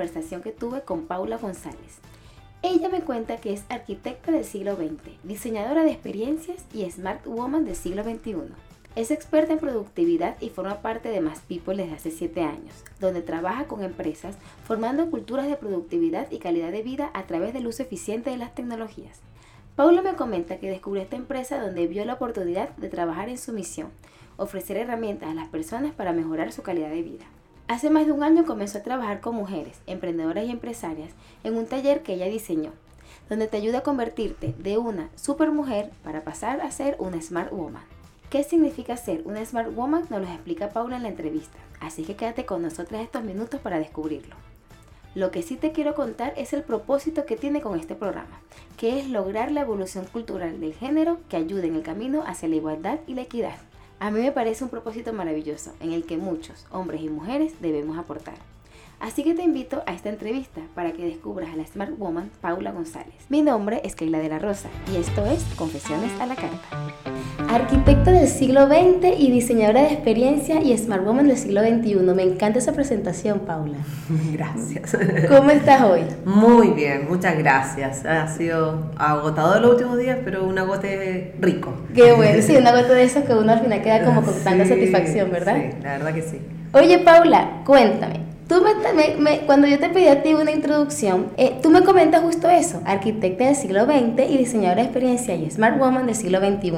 conversación que tuve con Paula González. Ella me cuenta que es arquitecta del siglo XX, diseñadora de experiencias y smart woman del siglo XXI. Es experta en productividad y forma parte de Más People desde hace 7 años, donde trabaja con empresas formando culturas de productividad y calidad de vida a través del uso eficiente de las tecnologías. Paula me comenta que descubrió esta empresa donde vio la oportunidad de trabajar en su misión, ofrecer herramientas a las personas para mejorar su calidad de vida. Hace más de un año comenzó a trabajar con mujeres, emprendedoras y empresarias en un taller que ella diseñó, donde te ayuda a convertirte de una supermujer para pasar a ser una smart woman. ¿Qué significa ser una Smart Woman? Nos lo explica Paula en la entrevista, así que quédate con nosotras estos minutos para descubrirlo. Lo que sí te quiero contar es el propósito que tiene con este programa, que es lograr la evolución cultural del género que ayude en el camino hacia la igualdad y la equidad. A mí me parece un propósito maravilloso en el que muchos, hombres y mujeres, debemos aportar. Así que te invito a esta entrevista para que descubras a la Smart Woman Paula González. Mi nombre es Keila de la Rosa y esto es Confesiones a la Carta. Arquitecta del siglo XX y diseñadora de experiencia y Smart Woman del siglo XXI. Me encanta esa presentación, Paula. Gracias. ¿Cómo estás hoy? Muy bien, muchas gracias. Ha sido agotador los últimos días, pero un agote rico. Qué bueno, sí, un agote de esos que uno al final queda como con tanta satisfacción, ¿verdad? Sí, la verdad que sí. Oye, Paula, cuéntame. Tú me, cuando yo te pedí a ti una introducción, eh, tú me comentas justo eso, arquitecta del siglo XX y diseñadora de experiencia y Smart Woman del siglo XXI.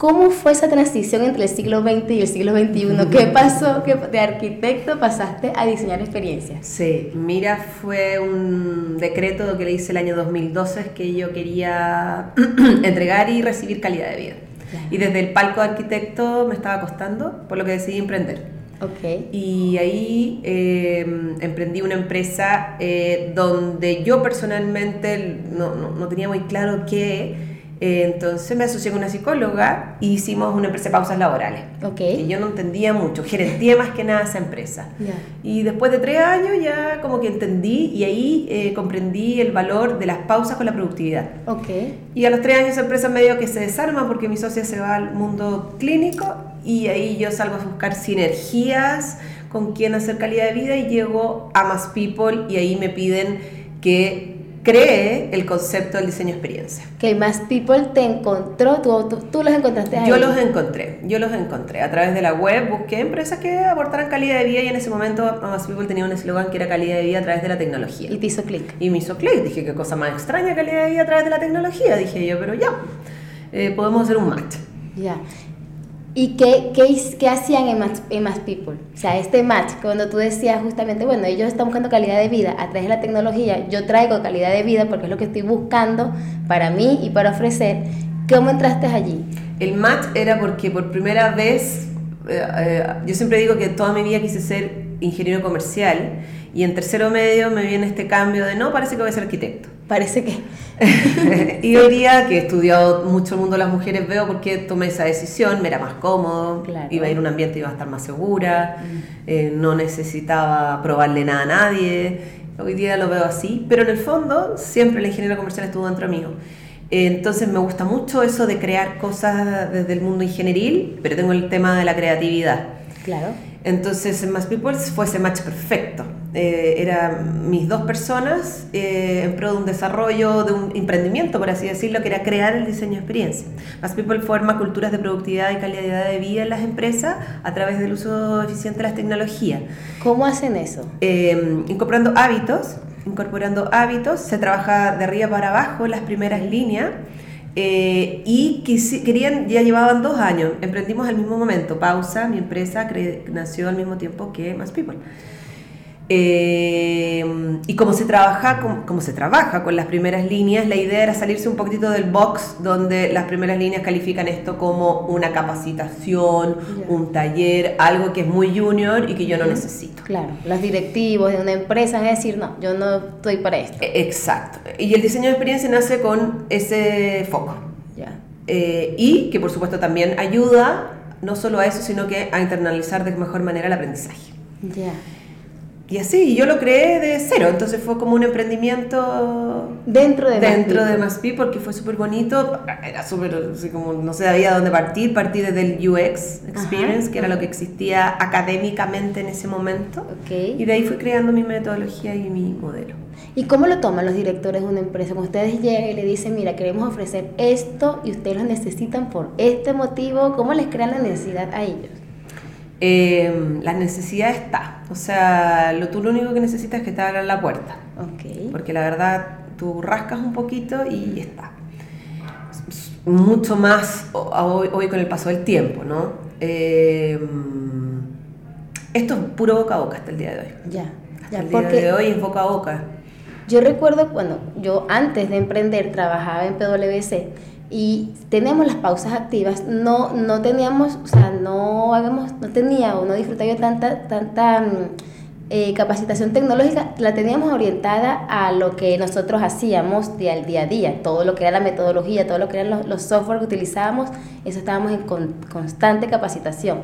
¿Cómo fue esa transición entre el siglo XX y el siglo XXI? ¿Qué pasó que de arquitecto pasaste a diseñar experiencias? Sí, mira, fue un decreto que le hice el año 2012 que yo quería entregar y recibir calidad de vida. Y desde el palco de arquitecto me estaba costando, por lo que decidí emprender. Okay. Y ahí eh, emprendí una empresa eh, donde yo personalmente no, no, no tenía muy claro qué entonces me asocié con una psicóloga e hicimos una empresa de pausas laborales. Okay. Que yo no entendía mucho, gerentía más que nada esa empresa. Y después de tres años ya como que entendí y ahí eh, comprendí el valor de las pausas con la productividad. Okay. Y a los tres años esa empresa medio que se desarma porque mi socia se va al mundo clínico y ahí yo salgo a buscar sinergias con quién hacer calidad de vida y llego a Más People y ahí me piden que cree el concepto del diseño experiencia. Que más people te encontró, tú, tú, los encontraste ahí. Yo los encontré, yo los encontré. A través de la web busqué empresas que aportaran calidad de vida y en ese momento más people tenía un eslogan que era calidad de vida a través de la tecnología. Y te hizo clic. Y me hizo clic. Dije, qué cosa más extraña calidad de vida a través de la tecnología. Dije yo, pero ya, eh, podemos hacer un match. Ya. ¿Y qué, qué, qué hacían en más, en más People? O sea, este match, cuando tú decías justamente, bueno, ellos están buscando calidad de vida a través de la tecnología, yo traigo calidad de vida porque es lo que estoy buscando para mí y para ofrecer. ¿Cómo entraste allí? El match era porque por primera vez, eh, eh, yo siempre digo que toda mi vida quise ser ingeniero comercial y en tercero medio me viene este cambio de no, parece que voy a ser arquitecto. Parece que. y hoy día que he estudiado mucho el mundo de las mujeres, veo por qué tomé esa decisión, me era más cómodo, iba a ir a un ambiente, iba a estar más segura, mm. eh, no necesitaba probarle nada a nadie. Hoy día lo veo así, pero en el fondo siempre la ingeniería comercial estuvo dentro mío. Entonces me gusta mucho eso de crear cosas desde el mundo ingenieril, pero tengo el tema de la creatividad. Claro. Entonces en Más People fue ese match perfecto. Eh, eran mis dos personas eh, en pro de un desarrollo, de un emprendimiento, por así decirlo, que era crear el diseño de experiencia. Más People forma culturas de productividad y calidad de vida en las empresas a través del uso eficiente de las tecnologías. ¿Cómo hacen eso? Eh, incorporando hábitos, incorporando hábitos, se trabaja de arriba para abajo en las primeras líneas. Eh, y querían, ya llevaban dos años, emprendimos al mismo momento, pausa, mi empresa nació al mismo tiempo que Más People. Eh, y como se, trabaja, como, se trabaja con las primeras líneas, la idea era salirse un poquitito del box donde las primeras líneas califican esto como una capacitación, un taller, algo que es muy junior y que yo no necesito. Claro, los directivos de una empresa a decir, no, yo no estoy para esto. E, exacto. Y el diseño de experiencia nace con ese foco. Eh, y que por supuesto también ayuda no solo a eso, sino que a internalizar de mejor manera el aprendizaje. Ya. Y así, yo lo creé de cero, entonces fue como un emprendimiento dentro de dentro de Maspi porque fue súper bonito, era súper, así como no sabía dónde partir, partí desde el UX Experience, que era lo que existía académicamente en ese momento, y de ahí fui creando mi metodología y mi modelo. ¿Y cómo lo toman los directores de una empresa? Cuando ustedes llegan y le dicen, mira, queremos ofrecer esto y ustedes lo necesitan por este motivo, ¿cómo les crean la necesidad a ellos? Eh, la necesidad está. O sea, lo, tú lo único que necesitas es que te abran la puerta. Okay. Porque la verdad, tú rascas un poquito y está. Mucho más hoy, con el paso del tiempo, ¿no? Eh, esto es puro boca a boca hasta el día de hoy. Ya, hasta el día de hoy es boca a boca. Yo recuerdo cuando yo antes de emprender trabajaba en PwC y teníamos las pausas activas, no, no teníamos, o sea, no habíamos, no tenía o no disfrutaba tanta, tanta mm, eh, capacitación tecnológica, la teníamos orientada a lo que nosotros hacíamos día al día a día, todo lo que era la metodología, todo lo que eran los, los software que utilizábamos, eso estábamos en constante capacitación.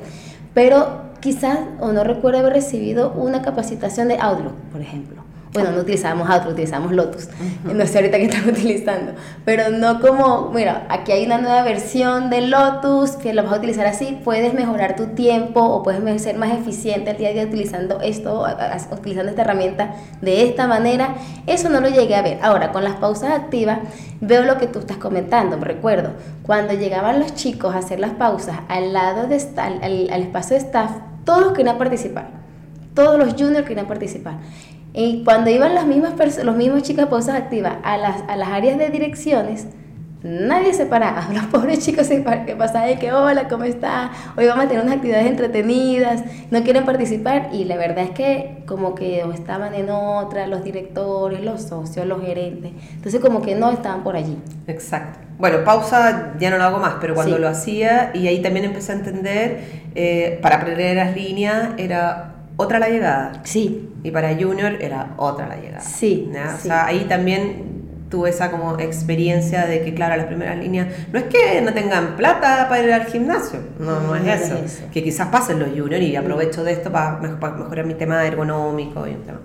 Pero quizás, o no recuerdo haber recibido una capacitación de Outlook, por ejemplo bueno, no utilizábamos Outlook, utilizamos Lotus. No sé ahorita qué estamos utilizando. Pero no como, mira, aquí hay una nueva versión de Lotus que lo vas a utilizar así. Puedes mejorar tu tiempo o puedes ser más eficiente al día a día utilizando esto, utilizando esta herramienta de esta manera. Eso no lo llegué a ver. Ahora, con las pausas activas, veo lo que tú estás comentando. Me recuerdo, cuando llegaban los chicos a hacer las pausas al lado de al, al espacio de staff, todos querían participar. Todos los juniors querían participar. Y cuando iban las mismas los mismos chicas pausas activas a las, a las áreas de direcciones, nadie se paraba. Los pobres chicos se que pasaban y que, hola, ¿cómo está? Hoy vamos a tener unas actividades entretenidas, no quieren participar. Y la verdad es que como que estaban en otra, los directores, los socios, los gerentes. Entonces como que no estaban por allí. Exacto. Bueno, pausa ya no lo hago más, pero cuando lo hacía, y ahí también empecé a entender, eh, para aprender las líneas era otra la llegada. Sí. Y para Junior era otra la llegada. Sí. O sea, ahí también tuve esa como experiencia de que, claro, las primeras líneas, no es que no tengan plata para ir al gimnasio, no, no, es, eso. Que quizás pasen los juniors y aprovecho de esto para, mejorar mi tema ergonómico y un tema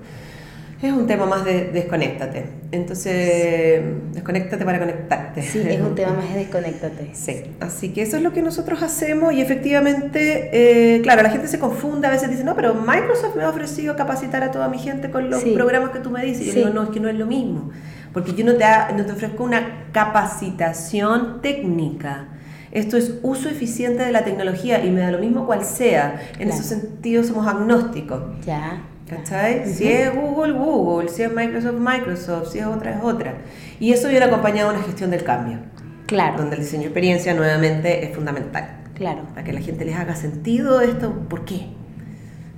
es un tema más de desconéctate. Entonces, desconéctate para conectarte. Sí, es un tema más de desconéctate. Sí, así que eso es lo que nosotros hacemos y efectivamente, eh, claro, la gente se confunde, a veces dice, no, pero Microsoft me ha ofrecido capacitar a toda mi gente con los programas que tú me dices. Y yo digo, no, es que no es lo mismo, porque yo no te, no te ofrezco una capacitación técnica. Esto es uso eficiente de la tecnología y me da lo mismo cual sea. En ese sentido somos agnósticos. Ya. ¿Cachai? Si es Google, Google, si es Microsoft, Microsoft, si es otra, es otra. Y eso viene acompañado de una gestión del cambio. Claro. Donde el diseño de experiencia nuevamente es fundamental. Claro. Para que la gente les haga sentido esto, ¿por qué?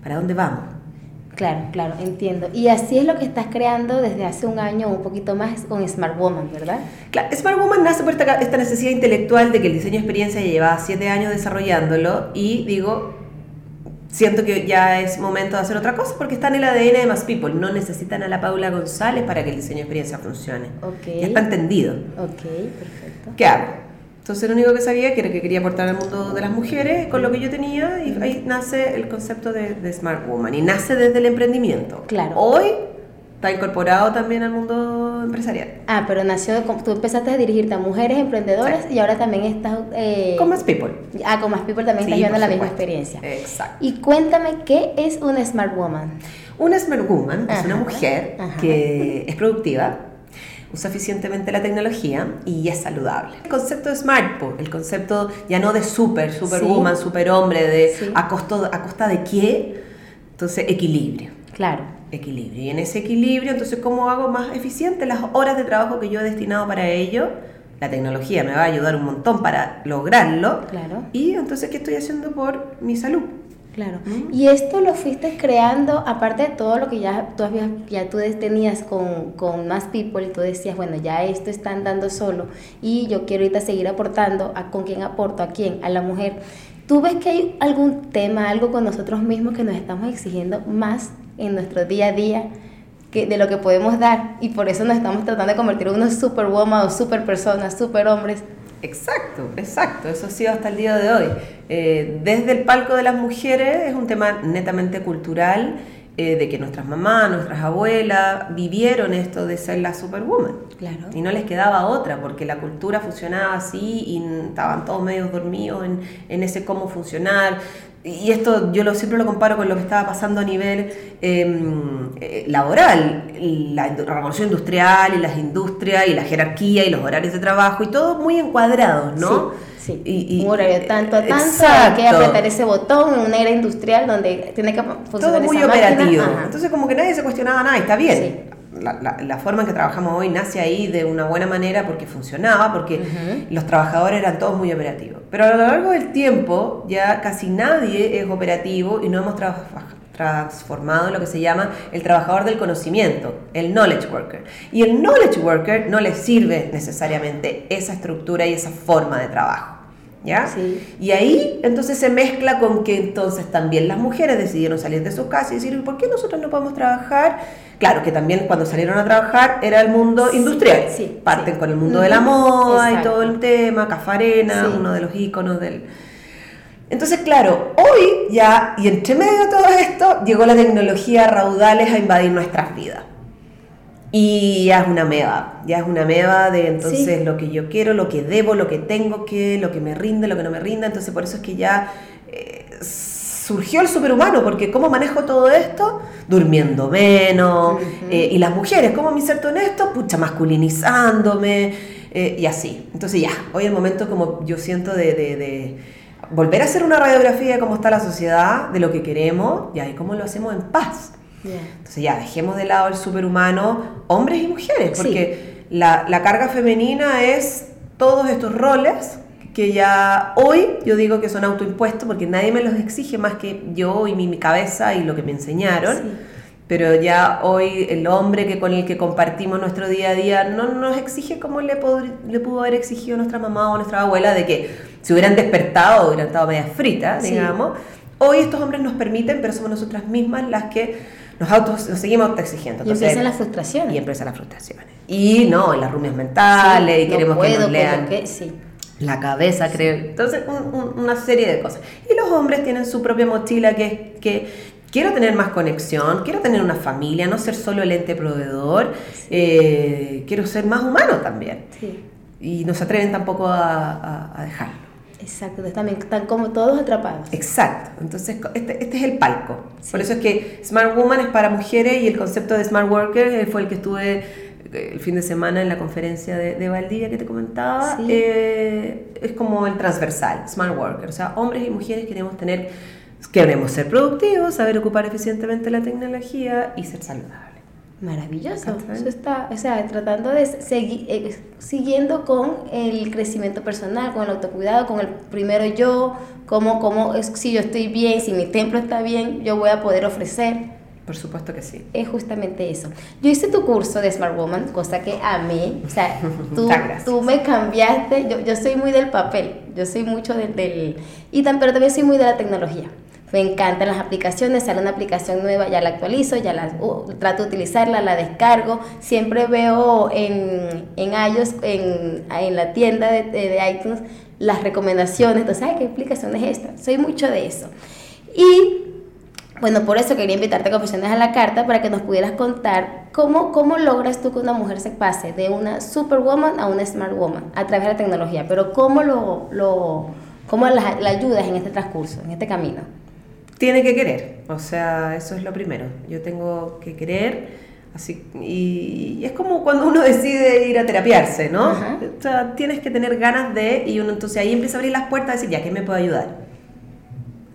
¿Para dónde vamos? Claro, claro, entiendo. Y así es lo que estás creando desde hace un año o un poquito más con Smart Woman, ¿verdad? Claro, Smart Woman nace por esta, esta necesidad intelectual de que el diseño de experiencia lleva siete años desarrollándolo y digo, siento que ya es momento de hacer otra cosa porque está en el ADN de Más People. No necesitan a la Paula González para que el diseño de experiencia funcione. Okay. Ya está entendido. Ok, perfecto. ¿Qué hago? Entonces lo único que sabía que era que quería aportar al mundo de las mujeres con lo que yo tenía y ahí nace el concepto de, de Smart Woman y nace desde el emprendimiento. Claro. Hoy está incorporado también al mundo empresarial. Ah, pero nació, tú empezaste a dirigirte a mujeres emprendedoras y ahora también estás... Eh, con más people. Ah, con más people también estás llevando la misma experiencia. Exacto. Y cuéntame, ¿qué es una Smart Woman? Una Smart Woman es una mujer que es productiva, usa eficientemente la tecnología y es saludable. El concepto de smart, el concepto ya no de super, superwoman, superhombre, de a, costo, a costa de qué, entonces equilibrio. Claro equilibrio. Y en ese equilibrio, entonces, ¿cómo hago más eficiente las horas de trabajo que yo he destinado para ello? La tecnología me va a ayudar un montón para lograrlo. Claro. Y entonces, ¿qué estoy haciendo por mi salud? Claro. ¿Mm? Y esto lo fuiste creando, aparte de todo lo que ya tú, habías, ya tú tenías con, con más people, y tú decías, bueno, ya esto está andando solo y yo quiero ahorita seguir aportando, ¿a con quién aporto? ¿A quién? A la mujer. ¿Tú ves que hay algún tema, algo con nosotros mismos que nos estamos exigiendo más en nuestro día a día que, de lo que podemos dar y por eso nos estamos tratando de convertir en unos superwoman o super personas, super hombres. Exacto, exacto, eso ha sido hasta el día de hoy. Eh, desde el palco de las mujeres es un tema netamente cultural eh, de que nuestras mamás, nuestras abuelas vivieron esto de ser la superwoman. Claro. Y no les quedaba otra, porque la cultura funcionaba así y estaban todos medio dormidos en, en ese cómo funcionar y esto yo lo, siempre lo comparo con lo que estaba pasando a nivel em, eh, laboral, la, revolución industrial y las industrias y la jerarquía y los horarios de trabajo y todo muy encuadrados, ¿no? Sí, Y, un horario tanto a tanto, hay que apretar ese botón en una era industrial donde tiene que funcionar Todo muy operativo. Entonces como que nadie se cuestionaba nada, está bien la, forma en que trabajamos hoy nace ahí de una buena manera porque funcionaba, porque los trabajadores eran todos muy operativos. Pero a lo largo del tiempo ya casi nadie es operativo y no hemos transformado lo que se llama el trabajador del conocimiento, el knowledge worker. Y el knowledge worker no le sirve necesariamente esa estructura y esa forma de trabajo. ¿Ya? Y ahí entonces se mezcla con que entonces también las mujeres decidieron salir de sus casas y decir, ¿por qué nosotros no podemos trabajar? Claro, que también cuando salieron a trabajar era el mundo industrial. Sí, Parten con el mundo de la moda y todo el tema, Cafarena, uno de los íconos del... Entonces, claro, hoy ya, y entre medio de todo esto, llegó la tecnología raudales a invadir nuestras vidas. Y ya es una meba, ya es una meba de entonces lo que yo quiero, lo que debo, lo que tengo que, lo que me rinde, lo que no me rinda. Entonces, por eso es que ya eh, surgió el superhumano, porque ¿cómo manejo todo esto? Durmiendo menos. Eh, y las mujeres, ¿cómo me inserto en esto? Pucha, masculinizándome eh, y así. Entonces, ya, hoy es el momento como yo siento de, de, volver a hacer una radiografía de cómo está la sociedad, de lo que queremos, y ahí cómo lo hacemos en paz. Entonces ya, dejemos de lado el superhumano, hombres y mujeres, porque la, la, carga femenina es todos estos roles que ya hoy yo digo que son autoimpuestos porque nadie me los exige más que yo y mi, mi cabeza y lo que me enseñaron. Pero ya hoy el hombre que con el que compartimos nuestro día a día no nos exige como le, le pudo haber exigido nuestra mamá o nuestra abuela de que se hubieran despertado hubieran estado medias fritas, digamos. Hoy estos hombres nos permiten, pero somos nosotras mismas las que nos, autos, nos seguimos exigiendo. y empiezan las frustraciones. Y empiezan las frustraciones. Y no, las rumias mentales, y queremos que nos lean. La cabeza, creo. Entonces, una serie de cosas. Y los hombres tienen su propia mochila que es que quiero tener más conexión, quiero tener una familia, no ser solo el ente proveedor, eh, quiero ser más humano también. Y no se atreven tampoco a, a dejarlo. Exacto, están, están como todos atrapados. Exacto, entonces este, este es el palco. Por eso es que Smart Woman es para mujeres y el concepto de Smart Worker eh, fue el que estuve eh, el fin de semana en la conferencia de, de Valdivia que te comentaba. Eh, es como el transversal, Smart Worker. O sea, hombres y mujeres queremos tener, queremos ser productivos, saber ocupar eficientemente la tecnología y ser saludables. Maravilloso. Eso está, o sea, tratando de seguir, eh, siguiendo con el crecimiento personal, con el autocuidado, con el primero yo, como, como si yo estoy bien, si mi templo está bien, yo voy a poder ofrecer. Por supuesto que sí. Es justamente eso. Yo hice tu curso de Smart Woman, cosa que amé. O sea, tú, tú me cambiaste. Yo, yo soy muy del papel, yo soy mucho del, del... Y tan, pero también soy muy de la tecnología. Me encantan las aplicaciones, sale una aplicación nueva, ya la actualizo, ya la trato de utilizarla, la descargo. Siempre veo en, en iOS, en, en la tienda de, de, iTunes, las recomendaciones. Entonces, ay, ¿qué aplicación es esta? Soy mucho de eso. Y bueno, por eso quería invitarte a Confesiones a la Carta para que nos pudieras contar cómo, cómo logras tú que una mujer se pase de una superwoman a una smart woman a través de la tecnología, pero cómo, lo, lo, cómo la, la ayudas en este transcurso, en este camino tiene que querer, o sea, eso es lo primero. Yo tengo que querer, así y, es como cuando uno decide ir a terapiarse, ¿no? O sea, tienes que tener ganas de y uno entonces ahí empieza a abrir las puertas y decir, ya, ¿quién me puede ayudar?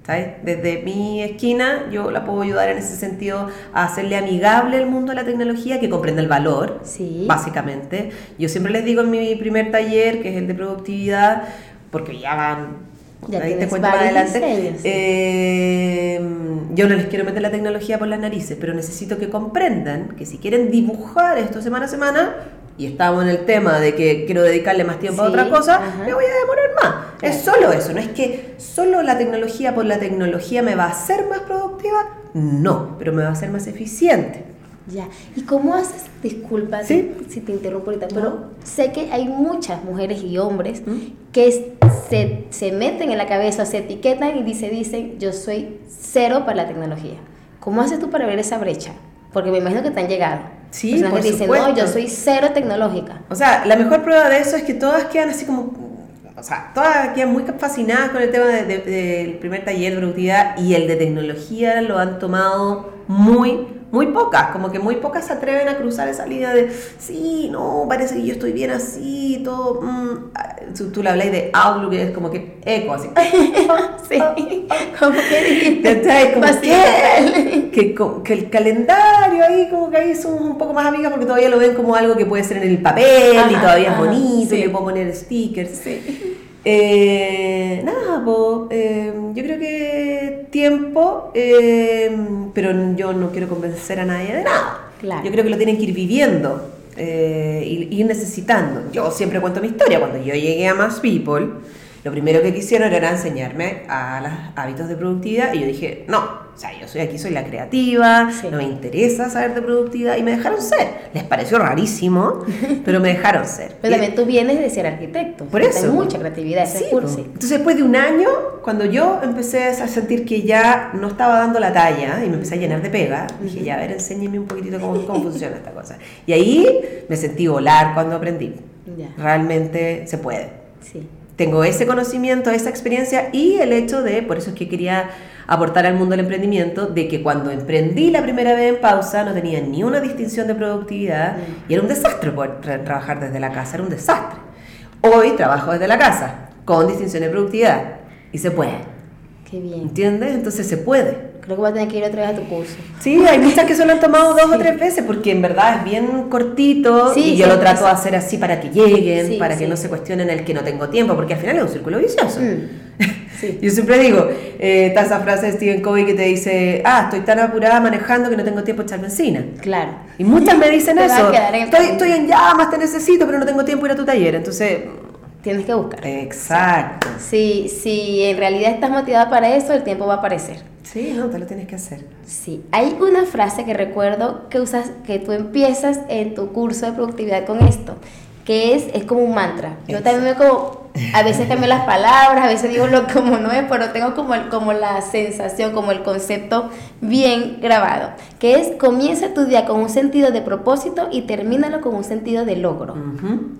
¿Sabes? Desde mi esquina yo la puedo ayudar en ese sentido a hacerle amigable el mundo de la tecnología, que comprenda el valor, sí. básicamente. Yo siempre les digo en mi primer taller, que es el de productividad, porque ya van ya ahí te cuento más adelante. Eh, yo no les quiero meter la tecnología por las narices, pero necesito que comprendan que si quieren dibujar esto semana a semana, y estamos en el tema de que quiero dedicarle más tiempo a otra cosa, me voy a demorar más. Es solo eso, no es que solo la tecnología por la tecnología me va a hacer más productiva, no, pero me va a hacer más eficiente. Ya. ¿Y cómo haces? Disculpa si te interrumpo ahorita, pero sé que hay muchas mujeres y hombres ¿Mm? que se, se, meten en la cabeza, se etiquetan y dice, dicen, yo soy cero para la tecnología. ¿Cómo haces tú para ver esa brecha? Porque me imagino que te han llegado. Sí, por que dicen, no, yo soy cero tecnológica. O sea, la mejor prueba de eso es que todas quedan así como, o sea, todas quedan muy fascinadas con el tema del primer taller de productividad y el de tecnología lo han tomado muy, muy pocas, como que muy pocas se atreven a cruzar esa línea de, sí, no, parece que yo estoy bien así, todo, mm". Tú, le habláis de Outlook, es como que eco, así. sí, como que dijiste. Como que, que, que, el calendario ahí, como que ahí somos un poco más amigas porque todavía lo ven como algo que puede ser en el papel y todavía es bonito y le puedo poner stickers. Sí. Eh, nada, eh, yo creo que tiempo, eh, pero yo no quiero convencer a nadie de nada. Yo creo que lo tienen que ir viviendo eh, y ir necesitando. Yo siempre cuento mi historia. Cuando yo llegué a Más People, lo primero que quisieron era enseñarme a los hábitos de productividad y yo dije, no, o sea, yo soy aquí, soy la creativa, no me interesa saber de productividad y me dejaron ser. Les pareció rarísimo, pero me dejaron ser. Pero también tú vienes de ser arquitecto. Por eso. Hay mucha creatividad ese curso. Entonces, después de un año, cuando yo empecé a sentir que ya no estaba dando la talla y me empecé a llenar de pega, dije, ya, a ver, enséñeme un poquitito cómo, cómo funciona esta cosa. Y ahí me sentí volar cuando aprendí. Realmente se puede. Sí tengo ese conocimiento, esa experiencia y el hecho de, por eso es que quería aportar al mundo del emprendimiento, de que cuando emprendí la primera vez en pausa no tenía ni una distinción de productividad y era un desastre poder trabajar desde la casa, era un desastre. Hoy trabajo desde la casa, con distinción de productividad y se puede. Qué bien. ¿Entiendes? Entonces se puede. Creo que voy a tener que ir otra vez a tu curso. Sí, hay muchas que solo han tomado dos o tres veces porque en verdad es bien cortito y yo lo trato de hacer así para que lleguen, para que no se cuestionen el que no tengo tiempo, porque al final es un círculo vicioso. Mm. Yo siempre digo, eh, está esa frase de Stephen Covey que te dice, ah, estoy tan apurada manejando que no tengo tiempo de echar benzina. Claro. Y muchas me dicen eso. estoy, estoy en llamas, te necesito, pero no tengo tiempo de ir a tu taller. Entonces tienes que buscar. Exacto. Si, si en realidad estás motivada para eso, el tiempo va a aparecer. Sí, no, te lo tienes que hacer. Sí, hay una frase que recuerdo que usas, que tú empiezas en tu curso de productividad con esto, que es, es como un mantra. Yo también veo como a veces cambio las palabras, a veces digo lo como no es, pero tengo como, el, como la sensación, como el concepto bien grabado, que es comienza tu día con un sentido de propósito y termínalo con un sentido de logro.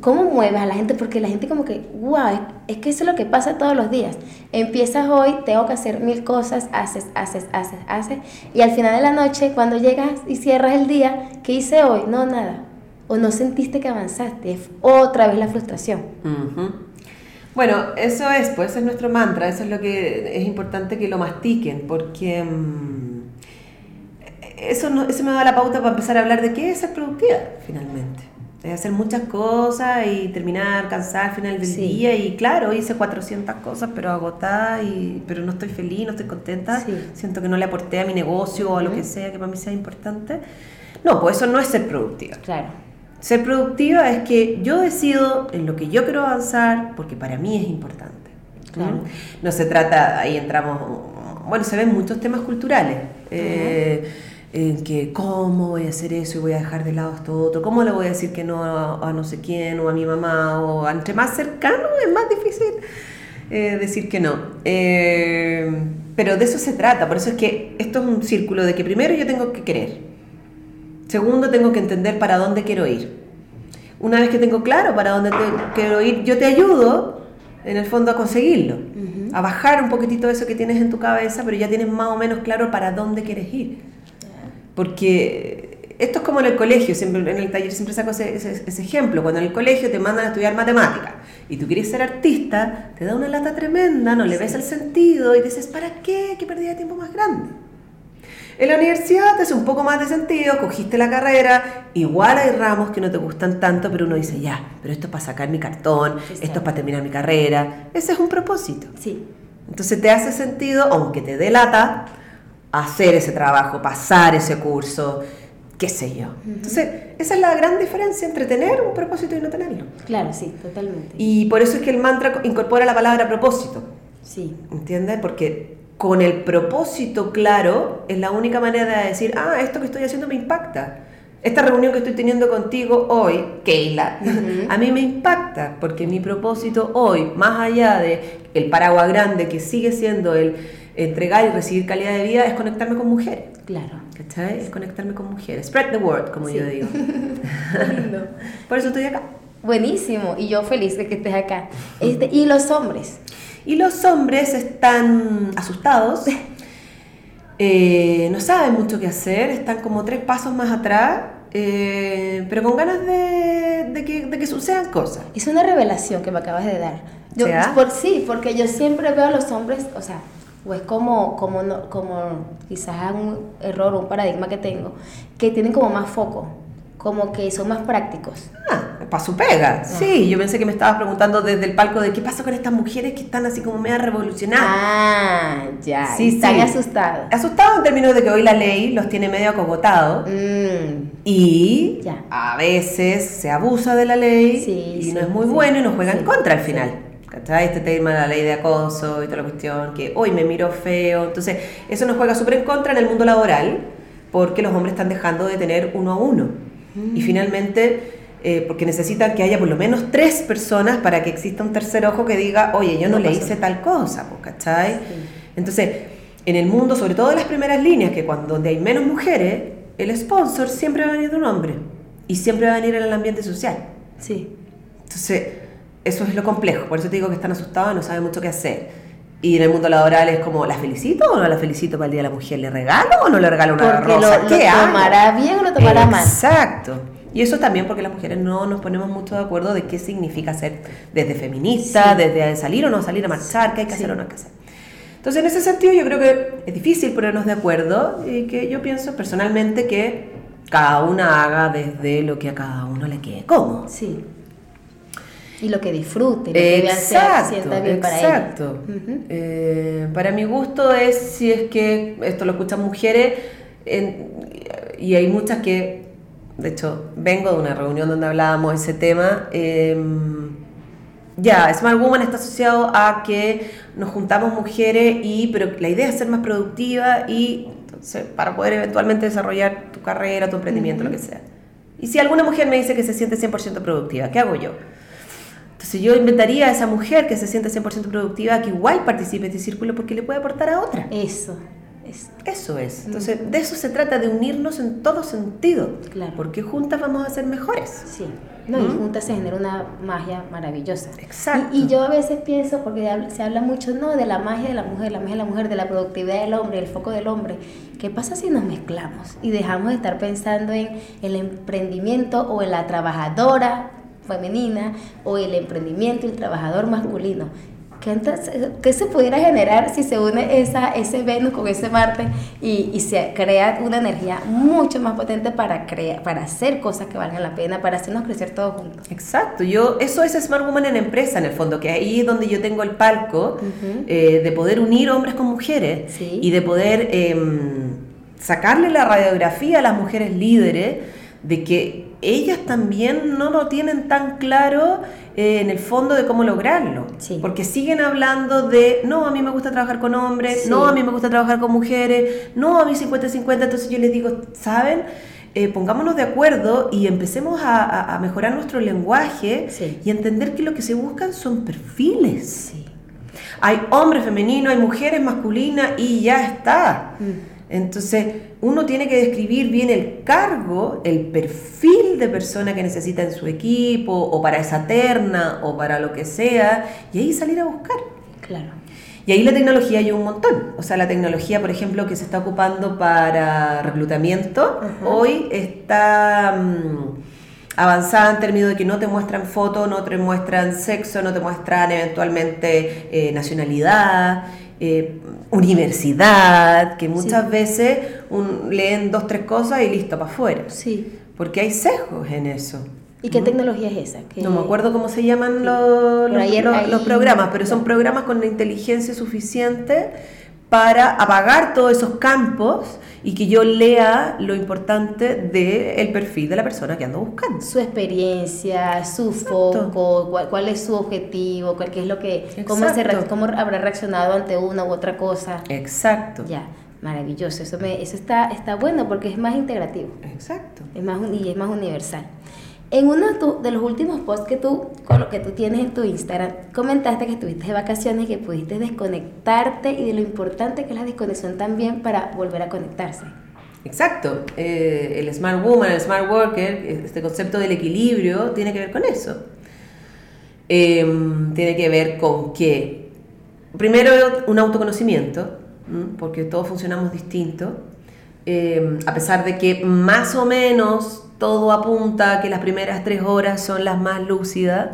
¿Cómo mueves a la gente? Porque la gente como que, wow, es que eso es lo que pasa todos los días. Empiezas hoy, tengo que hacer mil cosas, haces, haces, haces, haces, y al final de la noche, cuando llegas y cierras el día, ¿qué hice hoy? No, nada. O no sentiste que avanzaste, otra vez la frustración. Bueno, eso es, pues es nuestro mantra, eso es lo que es importante que lo mastiquen, porque mm, eso, no, eso me da la pauta para empezar a hablar de qué es ser productiva, finalmente. Es hacer muchas cosas y terminar cansada al final del día y claro, hice 400 cosas pero agotada y pero no estoy feliz, no estoy contenta, siento que no le aporté a mi negocio o a lo que sea que para mí sea importante. No, pues eso no es ser productiva. Claro. Ser productiva es que yo decido en lo que yo quiero avanzar porque para mí es importante. ¿no? se trata, ahí entramos, bueno, se ven muchos temas culturales. Eh, en que cómo voy a hacer eso y voy a dejar de lado esto otro, cómo le voy a decir que no a, no sé quién o a mi mamá o entre más cercano es más difícil eh, decir que no. Eh, pero de eso se trata, por eso es que esto es un círculo de que primero yo tengo que querer, Segundo, tengo que entender para dónde quiero ir. Una vez que tengo claro para dónde quiero ir, yo te ayudo en el fondo a conseguirlo, a bajar un poquitito eso que tienes en tu cabeza, pero ya tienes más o menos claro para dónde quieres ir. Porque esto es como en el colegio, siempre, en el taller siempre saco ese, ese, ejemplo, cuando en el colegio te mandan a estudiar matemáticas y tú quieres ser artista, te da una lata tremenda, no le ves el sentido y dices, ¿para qué? ¿Qué pérdida de tiempo más grande? En la universidad te hace un poco más de sentido, cogiste la carrera, igual hay ramos que no te gustan tanto, pero uno dice, ya, pero esto es para sacar mi cartón, esto es para terminar mi carrera. Ese es un propósito. Sí. Entonces te hace sentido, aunque te dé lata, hacer ese trabajo, pasar ese curso, qué sé yo. Entonces, esa es la gran diferencia entre tener un propósito y no tenerlo. Claro, sí, totalmente. Y por eso es que el mantra incorpora la palabra propósito. Sí. ¿Entiendes? Porque con el propósito claro, es la única manera de decir, ah, esto que estoy haciendo me impacta. Esta reunión que estoy teniendo contigo hoy, Keila, a mí me impacta porque mi propósito hoy, más allá de el paraguas grande que sigue siendo el, entregar y recibir calidad de vida es conectarme con mujeres. Claro. ¿Cachai? Es conectarme con mujeres. Spread the word, como yo digo. lindo. Por eso estoy acá. Buenísimo. Y yo feliz de que estés acá. Este, ¿Y los hombres? Y los hombres están asustados. Eh, no saben mucho qué hacer, están como tres pasos más atrás, eh, pero con ganas de, de, que, de, que, sucedan cosas. Es una revelación que me acabas de dar. Yo, por, sí, porque yo siempre veo a los hombres, o sea, o es como, como, como quizás un error, un paradigma que tengo, que tienen como más foco, como que son más prácticos. Ah, para su pega. Sí, yo pensé que me estabas preguntando desde el palco de qué pasa con estas mujeres que están así como media revolucionadas. Ah, ya. Sí, están asustados. Asustados en términos de que hoy la ley los tiene medio acogotados. Mm. Y ya. a veces se abusa de la ley y no es muy bueno y nos juega en contra al final. ¿cachai? Este tema de la ley de acoso y toda la cuestión, que hoy me miro feo. Entonces, eso nos juega súper en contra en el mundo laboral, porque los hombres están dejando de tener uno a uno. Mm. Y finalmente, eh, porque necesitan que haya por lo menos tres personas para que exista un tercer ojo que diga, oye, yo no, le hice tal cosa, ¿cachai? Entonces, en el mundo, sobre todo en las primeras líneas, que cuando donde hay menos mujeres, el sponsor siempre va a venir de un hombre y siempre va a venir en el ambiente social. Sí. Entonces, eso es lo complejo, por eso te digo que están asustados y no saben mucho qué hacer. Y en el mundo laboral es como, ¿la felicito o no la felicito para el Día de la Mujer? ¿Le regalo o no le regalo una porque rosa? Lo, ¿Qué lo tomará bien o lo tomará mal. Exacto. Y eso también porque las mujeres no nos ponemos mucho de acuerdo de qué significa ser desde feminista, desde salir o no salir a marchar, qué hay que hacer o no hay que hacer. Entonces, en ese sentido, yo creo que es difícil ponernos de acuerdo y que yo pienso personalmente que cada una haga desde lo que a cada uno le quede cómodo. Sí. Y lo que disfrute, lo que exacto, sienta bien para Exacto. Eh, para mi gusto es si es que esto lo escuchan mujeres y hay muchas que, de hecho, vengo de una reunión donde hablábamos ese tema. Em, ya, Smart Woman está asociado a que nos juntamos mujeres y, pero la idea es ser más productiva y para poder eventualmente desarrollar tu carrera, tu emprendimiento, lo que sea. Y si alguna mujer me dice que se siente 100% productiva, ¿qué hago yo? Entonces yo inventaría a esa mujer que se siente 100% productiva que igual participe en este círculo porque le puede aportar a otra. Eso. Eso es. Entonces, de eso se trata, de unirnos en todo sentido. Claro. Porque juntas vamos a ser mejores. Sí. No, y ¿Mm? juntas se genera una magia maravillosa. Exacto. Y, yo a veces pienso, porque se habla mucho, no, de la magia de la mujer, la magia de la mujer, de la productividad del hombre, el foco del hombre. ¿Qué pasa si nos mezclamos y dejamos de estar pensando en el emprendimiento o en la trabajadora femenina o el emprendimiento y el trabajador masculino. ¿Qué, se pudiera generar si se une esa, ese Venus con ese Marte y, y, se crea una energía mucho más potente para, crear, para hacer cosas que valgan la pena, para hacernos crecer todos juntos? Exacto, yo, eso es Smart Woman en empresa en el fondo, que ahí es donde yo tengo el palco eh, de poder unir hombres con mujeres y de poder em, sacarle la radiografía a las mujeres líderes de que ellas también no lo tienen tan claro eh, en el fondo de cómo lograrlo. Porque siguen hablando de, no, a mí me gusta trabajar con hombres, no, a mí me gusta trabajar con mujeres, no, a mí 50-50. Entonces yo les digo, ¿saben? Eh, pongámonos de acuerdo y empecemos a, mejorar nuestro lenguaje y entender que lo que se buscan son perfiles. Hay hombres femeninos, hay mujeres masculinas y ya está. Mm. Entonces, uno tiene que describir bien el cargo, el perfil de persona que necesita en su equipo, o para esa terna, o para lo que sea, y ahí salir a buscar. Claro. Y ahí la tecnología hay un montón. O sea, la tecnología, por ejemplo, que se está ocupando para reclutamiento, hoy está mm, avanzada en términos de que no te muestran foto, no te muestran sexo, no te muestran eventualmente eh, nacionalidad. Eh, universidad, que muchas veces leen dos, tres cosas y listo, para afuera. Sí. Porque hay sesgos en eso. ¿Y qué tecnología es esa? No me acuerdo cómo se llaman los, los, programas, pero son programas con la inteligencia suficiente para apagar todos esos campos y que yo lea lo importante del perfil de la persona que ando buscando. Su experiencia, su foco, cuál, es su objetivo, cuál, qué es lo que, cómo, cómo habrá reaccionado ante una u otra cosa. Exacto. Ya, maravilloso. Eso, me, eso está, está bueno porque es más integrativo. Exacto. Es más, y es más universal. En uno de los últimos posts que tú, que tú tienes en tu Instagram, comentaste que estuviste de vacaciones y que pudiste desconectarte y de lo importante que es la desconexión también para volver a conectarse. Exacto. Eh, el Smart Woman, el Smart Worker, este concepto del equilibrio, tiene que ver con eso. Em, tiene que ver con que, primero, un autoconocimiento, porque todos funcionamos distinto, em, a pesar de que más o menos todo apunta a que las primeras tres horas son las más lúcidas.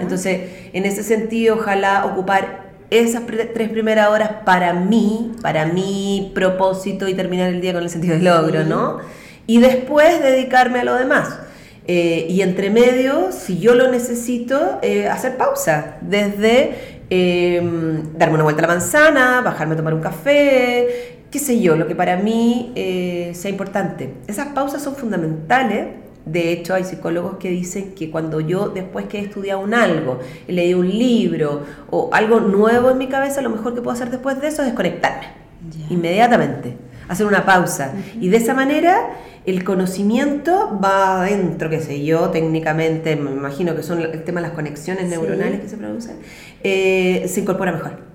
Entonces, en ese sentido, ojalá ocupar esas tres primeras horas para mí, para mi propósito y terminar el día con el sentido de logro, ¿no? Y después dedicarme a lo demás. Eh, y entre medio, si yo lo necesito, eh, hacer pausa. Desde em, darme una vuelta a la manzana, bajarme a tomar un café, qué sé yo, lo que para mí eh, sea importante. Esas pausas son fundamentales. De hecho, hay psicólogos que dicen que cuando yo, después que he estudiado un algo, he leído un libro o algo nuevo en mi cabeza, lo mejor que puedo hacer después de eso es desconectarme. Inmediatamente. Hacer una pausa. Y de esa manera el conocimiento va adentro, qué sé yo, técnicamente, me imagino que son el tema de las conexiones neuronales que se producen, eh, se incorpora mejor.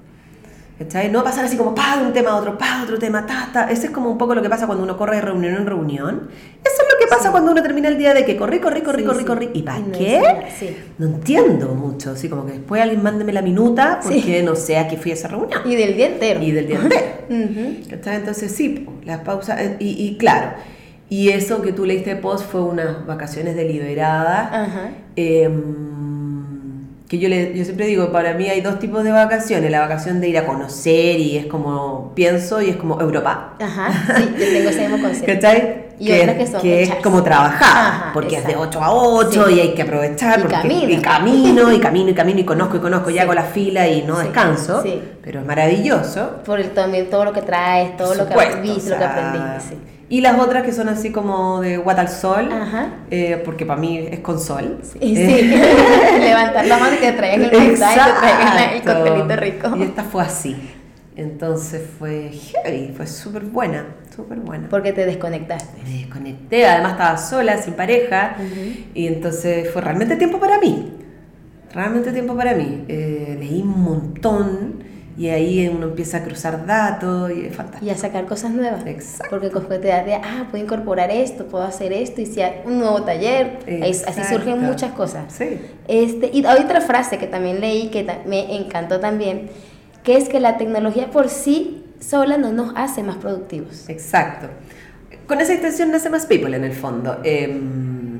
No va a pasar así como, pa, de un tema a otro, pa, otro tema, ta, ta. Ese es como un poco lo que pasa cuando uno corre de reunión en reunión. Eso es lo que pasa cuando uno termina el día de que corrí, corrí, corrí, corrí, corrí. ¿Y para qué? No entiendo mucho. Así como que después alguien mándeme la minuta porque no sé a qué fui a esa reunión. Y del día entero. Y del día entero. Entonces, sí, las pausas. Eh, y, y, claro. Y eso que tú leíste post fue unas vacaciones deliberadas. Ajá. Eh, que yo, le, yo siempre digo, para mí hay dos tipos de vacaciones, la vacación de ir a conocer y es como, pienso y es como Europa. Ajá, sí, yo tengo ese mismo concepto. ¿Cachai? Y que, que, son que es como trabajar, porque es de 8 a 8 y hay que aprovechar. Y camino. Y camino, y camino, y camino, y conozco, y conozco, y hago la fila y no descanso. Pero es maravilloso. Por el, también todo lo que traes, todo lo que viste, lo que aprendiste. Y las otras que son así como de guata al sol, eh, porque para mí es con sol. Sí, sí. levantar la mano y te traigan el mensaje, te traigan el coctelito rico. Y esta fue así. Entonces fue heavy, fue súper buena, súper buena. Porque te desconectaste. Me desconecté, además estaba sola, sin pareja, y entonces fue realmente tiempo para mí. Realmente tiempo para mí. Eh, leí un montón y ahí uno empieza a cruzar datos y es fantástico. Y a sacar cosas nuevas. Exacto. Porque da de, ah, puedo incorporar esto, puedo hacer esto, y si hay un nuevo taller, así surgen muchas cosas. Sí. Este, y hay otra frase que también leí que me encantó también, que es que la tecnología por sí sola no nos hace más productivos. Exacto. Con esa intención nace más people en el fondo. Em,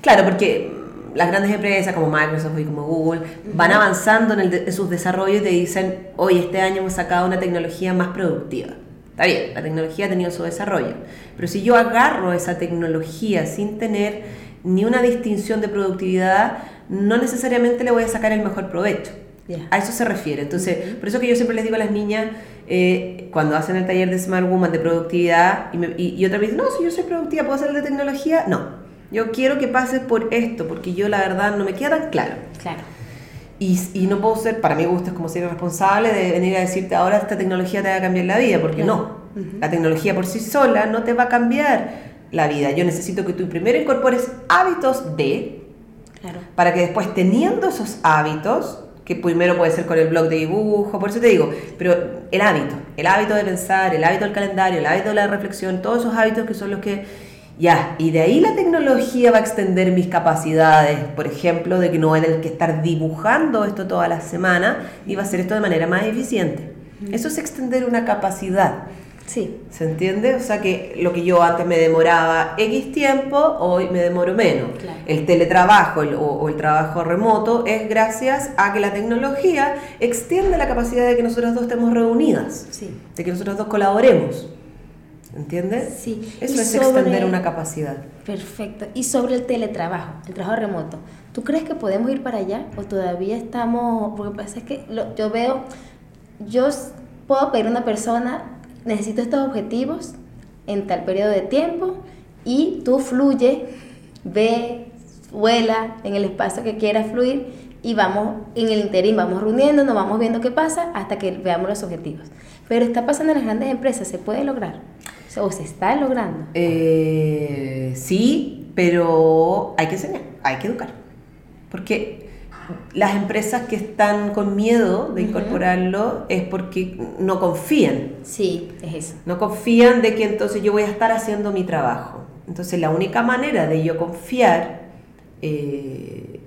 claro, porque las grandes empresas como Microsoft y como Google van avanzando en, sus desarrollos y te dicen, hoy este año hemos sacado una tecnología más productiva. Está bien, la tecnología ha tenido su desarrollo, pero si yo agarro esa tecnología sin tener ni una distinción de productividad, no necesariamente le voy a sacar el mejor provecho. A eso se refiere. Entonces, por eso que yo siempre les digo a las niñas, eh, cuando hacen el taller de Smart Woman de productividad, y, y, otra vez, no, si yo soy productiva, ¿puedo hacer el de tecnología? No. Yo quiero que pases por esto, porque yo la verdad no me queda tan claro. Claro. Y, y, no puedo ser, para mí gusto es como ser responsable de venir a decirte ahora esta tecnología te va a cambiar la vida, porque no. La tecnología por sí sola no te va a cambiar la vida. Yo necesito que tú primero incorpores hábitos de, claro. para que después teniendo esos hábitos, que primero puede ser con el blog de dibujo, por eso te digo, pero el hábito, el hábito de pensar, el hábito del calendario, el hábito de la reflexión, todos esos hábitos que son los que ya, y de ahí la tecnología va a extender mis capacidades, por ejemplo, de que no voy a tener que estar dibujando esto toda la semana y va a hacer esto de manera más eficiente. Eso es extender una capacidad. Sí. ¿Se entiende? O sea que lo que yo antes me demoraba X tiempo, hoy me demoro menos. El teletrabajo o, el trabajo remoto es gracias a que la tecnología extiende la capacidad de que nosotros dos estemos reunidas, sí. de que nosotros dos colaboremos. ¿Entiendes? Sí. Eso es extender una capacidad. Perfecto. Y sobre el teletrabajo, el trabajo remoto, ¿tú crees que podemos ir para allá o todavía estamos, porque pasa es que yo veo, yo puedo pedir a una persona, necesito estos objetivos en tal periodo de tiempo y tú fluye, ve, vuela en el espacio que quieras fluir y vamos en el interín, vamos reuniendo, nos vamos viendo qué pasa hasta que veamos los objetivos. Pero está pasando en las grandes empresas, ¿se puede lograr? ¿O se está logrando? Eh, sí, pero hay que enseñar. hay que educar. Porque las empresas que están con miedo de incorporarlo es porque no confían. Sí, es eso. No confían de que entonces yo voy a estar haciendo mi trabajo. Entonces la única manera de yo confiar eh,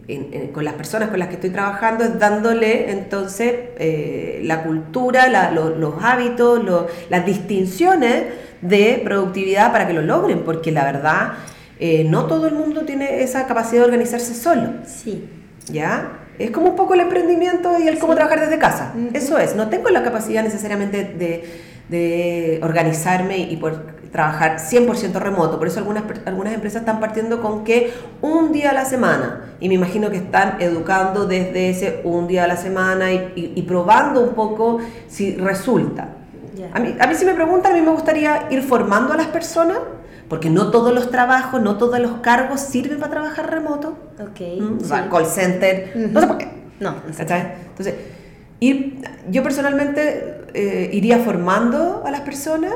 con las personas con las que estoy trabajando es dándole entonces eh, la cultura, los hábitos, las distinciones de productividad para que lo logren, porque la verdad eh, no todo el mundo tiene esa capacidad de organizarse solo. Sí. ¿Ya? Es como un poco el emprendimiento y el cómo trabajar desde casa. Eso es, no tengo la capacidad necesariamente de, de organizarme y por trabajar 100% remoto. Por eso algunas, algunas empresas están partiendo con que un día a la semana. Y me imagino que están educando desde ese un día a la semana y, probando un poco si resulta. A, mí, a mí si me preguntan, a mí me gustaría ir formando a las personas porque no todos los trabajos, no todos los cargos sirven para trabajar remoto. Ok. ¿Mm? call center, no sé por qué. No, Entonces, ir, yo personalmente eh, iría formando a las personas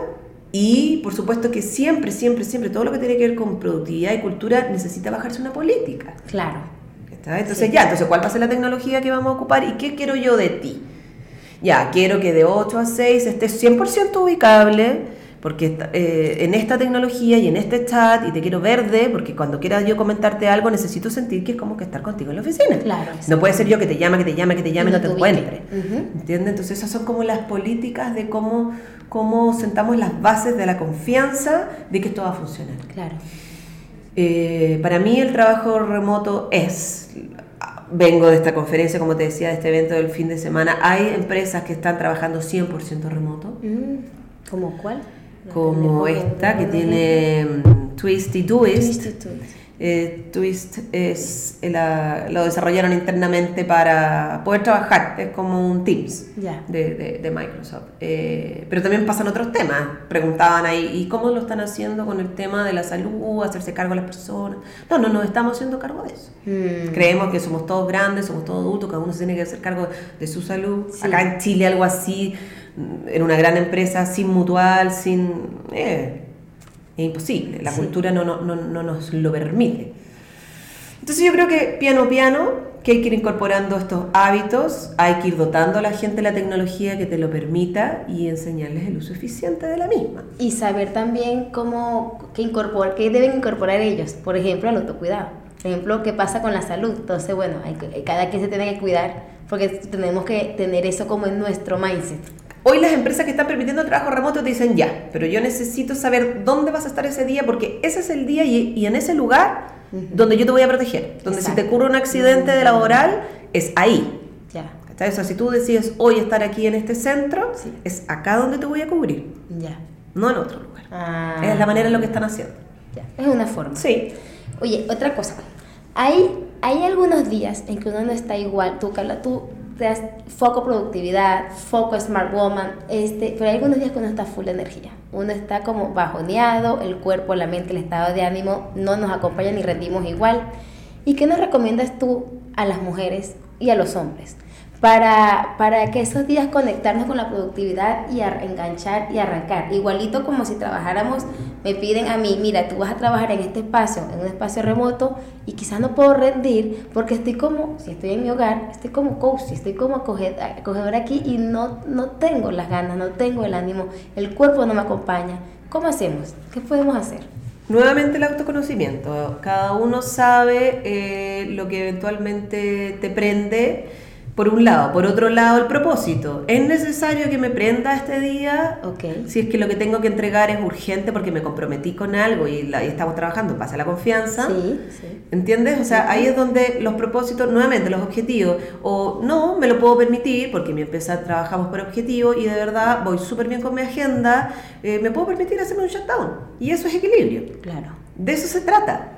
y por supuesto que siempre, siempre, siempre, todo lo que tiene que ver con productividad y cultura necesita bajarse una política. Claro. Entonces ya, entonces ¿cuál va a ser la tecnología que vamos a ocupar y qué quiero yo de ti? Ya, quiero que de 8 a 6 estés 100% ubicable, porque eh, en esta tecnología y en este chat, y te quiero verde, porque cuando quiera yo comentarte algo necesito sentir que es como que estar contigo en la oficina. Claro. No puede ser yo que te llame, que te llame, que te llame y no te encuentre. ¿Entiendes? Entonces esas son como las políticas de cómo, cómo sentamos las bases de la confianza de que esto va a funcionar. Claro. Eh, para mí el trabajo remoto es vengo de esta conferencia, como te decía, de este evento del fin de semana, hay empresas que están trabajando 100% remoto. Mm, ¿Cómo cuál? como esta que tiene mm, Twist y Twist. Eh, Twist es la, lo desarrollaron internamente para poder trabajar, es como un Teams de, de, Microsoft. Eh, pero también pasan otros temas. Preguntaban ahí, ¿y cómo lo están haciendo con el tema de la salud, hacerse cargo de las personas? No, no, nos estamos haciendo cargo de eso. Mm. Creemos que somos todos grandes, somos todos adultos, cada uno se tiene que hacer cargo de su salud. Acá en Chile algo así en una gran empresa sin mutual, sin... Eh, es imposible, la cultura no, no, no, no, nos lo permite. Entonces yo creo que piano piano, que hay que ir incorporando estos hábitos, hay que ir dotando a la gente de la tecnología que te lo permita y enseñarles el uso eficiente de la misma. Y saber también cómo, qué, incorporar, qué deben incorporar ellos, por ejemplo, el autocuidado. Por ejemplo, qué pasa con la salud. Entonces, bueno, hay, cada quien se tiene que cuidar porque tenemos que tener eso como en nuestro mindset. Hoy las empresas que están permitiendo el trabajo remoto te dicen ya, pero yo necesito saber dónde vas a estar ese día porque ese es el día y, en ese lugar donde yo te voy a proteger. Donde si te ocurre un accidente de laboral, es ahí. Ya. O sea, si tú decides hoy estar aquí en este centro, es acá donde te voy a cubrir. Ya. No en otro lugar. Ah. Es la manera en lo que están haciendo. Ya. Es una forma. Sí. Oye, otra cosa. Hay, hay algunos días en que uno no está igual. Tú, Carla, tú foco productividad, foco smart woman, este, pero hay algunos días que uno está full de energía. Uno está como bajoneado, el cuerpo, la mente, el estado de ánimo no nos acompaña ni rendimos igual. ¿Y qué nos recomiendas tú a las mujeres y a los hombres? Para, para que esos días conectarnos con la productividad y enganchar y arrancar. Igualito como si trabajáramos, me piden a mí, mira, tú vas a trabajar en este espacio, en un espacio remoto, y quizás no puedo rendir porque estoy como, si estoy en mi hogar, estoy como coach, estoy como acogedor aquí y no, no tengo las ganas, no tengo el ánimo, el cuerpo no me acompaña. ¿Cómo hacemos? ¿Qué podemos hacer? Nuevamente el autoconocimiento. Cada uno sabe eh, lo que eventualmente te prende por un lado. Por otro lado, el propósito. ¿Es necesario que me prenda este día? Okay. Si es que lo que tengo que entregar es urgente porque me comprometí con algo y, estamos trabajando, pasa la confianza. Sí, sí. ¿Entiendes? O sea, ahí es donde los propósitos, nuevamente, los objetivos. O no, me lo puedo permitir porque mi empresa trabajamos por objetivo y de verdad voy súper bien con mi agenda. Eh, me puedo permitir hacerme un shutdown. Y eso es equilibrio. Claro. De eso se trata.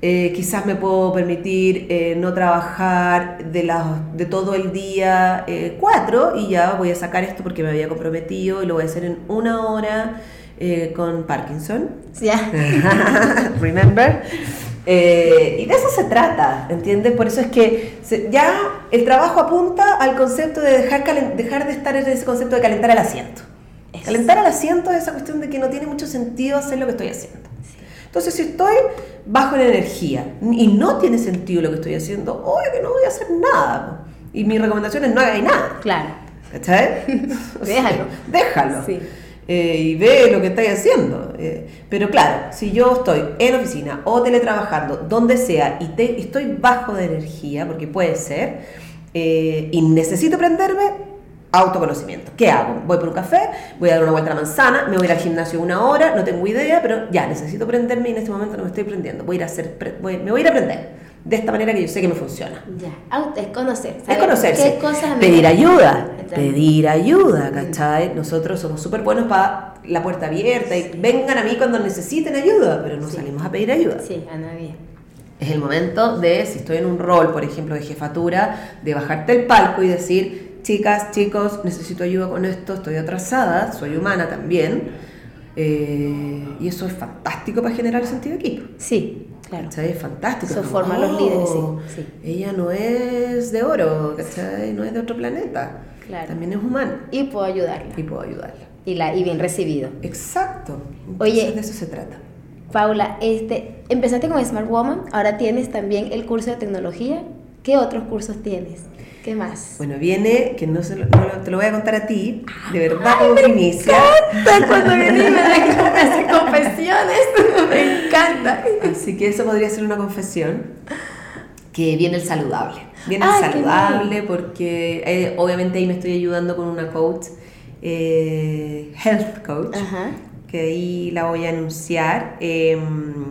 Eh, quizás me puedo permitir eh, no trabajar de, de todo el día eh, cuatro y ya voy a sacar esto porque me había comprometido y lo voy a hacer en una hora con Parkinson. Ya. Remember. y de eso se trata, ¿entiendes? Por eso es que ya el trabajo apunta al concepto de dejar, dejar de estar en ese concepto de calentar el asiento. Calentar el asiento es esa cuestión de que no tiene mucho sentido hacer lo que estoy haciendo. Entonces, si estoy bajo en energía y no tiene sentido lo que estoy haciendo, obvio que no voy a hacer nada. Y mi recomendación es no hagáis nada. Claro. ¿Cachai? déjalo. déjalo. Sí. Eh, y ve lo que estáis haciendo. Eh, pero claro, si yo estoy en oficina o teletrabajando, donde sea, y te, estoy bajo de energía, porque puede ser, eh, y necesito prenderme, autoconocimiento. ¿Qué hago? Voy por un café, voy a dar una vuelta a la manzana, me voy a ir al gimnasio una hora, no tengo idea, pero ya, necesito prenderme y en este momento no me estoy prendiendo. Voy a ir a hacer, me voy a ir a aprender. De esta manera que yo sé que me funciona. Ya, es conocer. Es conocerse. Pedir ayuda. Pedir ayuda, ¿cachai? Nosotros somos súper buenos para la puerta abierta y vengan a mí cuando necesiten ayuda, pero no salimos a pedir ayuda. Sí, a nadie. Es el momento de, si estoy en un rol, por ejemplo, de jefatura, de bajarte el palco y decir, chicas, chicos, necesito ayuda con esto, estoy atrasada, soy humana también. Eh, y eso es fantástico para generar el sentido de equipo. Sí, claro. ¿Cachai? Es fantástico. Eso forma los líderes, sí, Ella no es de oro, ¿cachai? No es de otro planeta. Claro. También es humana. Y puedo ayudarla. Y puedo ayudarla. Y, la, y bien recibido. Exacto. Oye, de eso se trata. Paula, este, empezaste con Smart Woman, ahora tienes también el curso de tecnología. ¿Qué otros cursos tienes? ¿Qué más? Bueno, viene, que no, se lo, te lo voy a contar a ti, de verdad, Ay, me encanta cuando viene y me hace confesiones, me encanta. Así que eso podría ser una confesión, que viene el saludable. Viene el saludable porque eh, obviamente ahí me estoy ayudando con una coach, eh, health coach, que ahí la voy a anunciar. Em,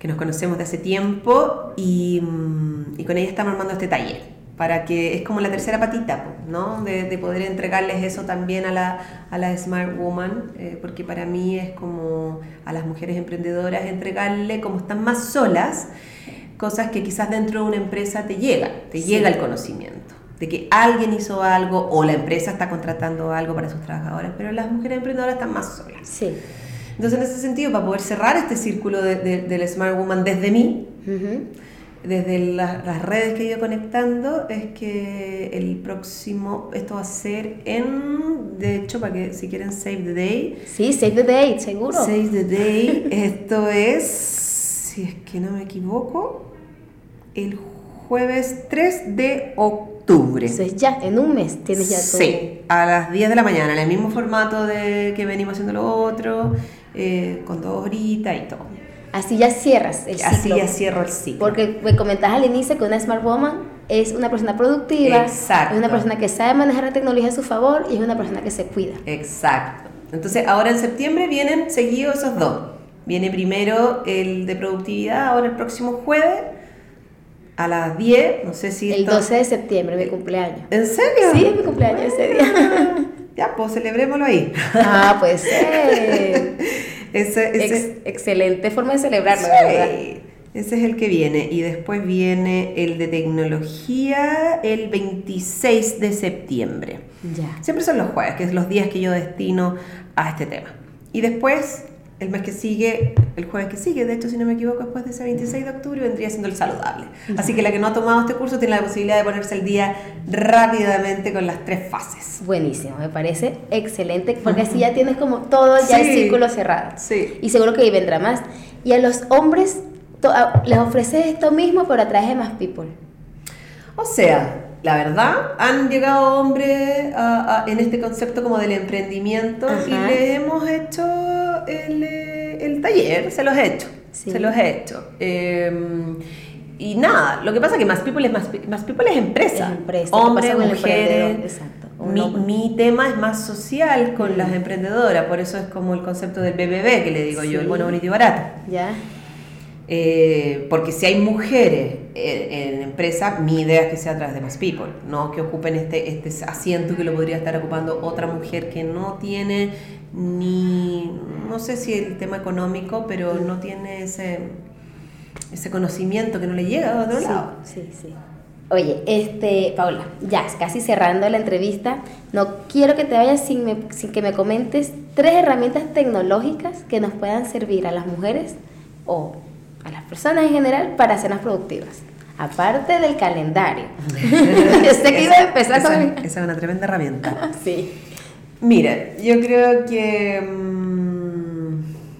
que nos conocemos de hace tiempo y, y con ella estamos armando este taller para que es como la tercera patita, ¿no? De, de poder entregarles eso también a la, a la Smart Woman, eh, porque para mí es como a las mujeres emprendedoras entregarle, como están más solas, cosas que quizás dentro de una empresa te llega, te llega el conocimiento de que alguien hizo algo o la empresa está contratando algo para sus trabajadores, pero las mujeres emprendedoras están más solas. Sí. Entonces, en ese sentido, para poder cerrar este círculo de, de, del Smart Woman desde mí, desde las redes que he ido conectando es que el próximo, esto va a ser en, de hecho, para que si quieren Save the Day. Sí, Save the Day, seguro. Save the Day, esto es, si es que no me equivoco, el jueves 3 de octubre. Eso es ya, en un mes tienes ya todo. Sí, a las 10 de la mañana, en el mismo formato de que venimos haciendo lo otro, eh, con dos horitas y todo. Así ya cierras el ciclo. Así ya cierro el ciclo. Porque me comentabas al inicio que una Smart Woman es una persona productiva, Exacto. es una persona que sabe manejar la tecnología a su favor y es una persona que se cuida. Exacto. Entonces, ahora en septiembre vienen seguidos esos dos. Viene primero el de productividad, ahora el próximo jueves a las 10, no sé si... El 12 de septiembre, mi cumpleaños. ¿En serio? Sí, mi cumpleaños ese día. Ya, pues celebrémoslo ahí. Ah, pues sí. Ese, excelente forma de celebrarlo, verdad. Ese es el que viene. Y después viene el de tecnología el 26 de septiembre. Ya. Siempre son los jueves, que es los días que yo destino a este tema. Y después el mes que sigue, el jueves que sigue, de hecho, si no me equivoco, después de ese 26 de octubre, vendría siendo el saludable. Así que la que no ha tomado este curso tiene la posibilidad de ponerse al día rápidamente con las tres fases. Buenísimo, me parece excelente, porque así ya tienes como todo ya el círculo cerrado. Sí. Y seguro que ahí vendrá más. Y a los hombres les ofreces esto mismo, pero a través de más people. O sea, la verdad, han llegado hombres en este concepto como del emprendimiento y les hemos hecho eh, el, taller, se los he hecho, se los he hecho. Em, y nada, lo que pasa es que más people es, más, más people es empresa. Hombres, mujeres. Exacto. Mi, mi, tema es más social con las emprendedoras, por eso es como el concepto del BBB que le digo yo, el bueno, bonito y barato. Ya. Eh, porque si hay mujeres en, en empresa, mi idea es que sea a través de más people, no que ocupen este, este asiento que lo podría estar ocupando otra mujer que no tiene ni, no sé si el tema económico, pero no tiene ese, ese conocimiento que no le llega a otro lado. Sí, sí. Oye, este, Paula, ya casi cerrando la entrevista, no quiero que te vayas sin, sin que me comentes tres herramientas tecnológicas que nos puedan servir a las mujeres o a las personas en general para más productivas. Aparte del calendario. sé que iba a empezar esa, Esa es una tremenda herramienta. sí. Mira, yo creo que... Mmm,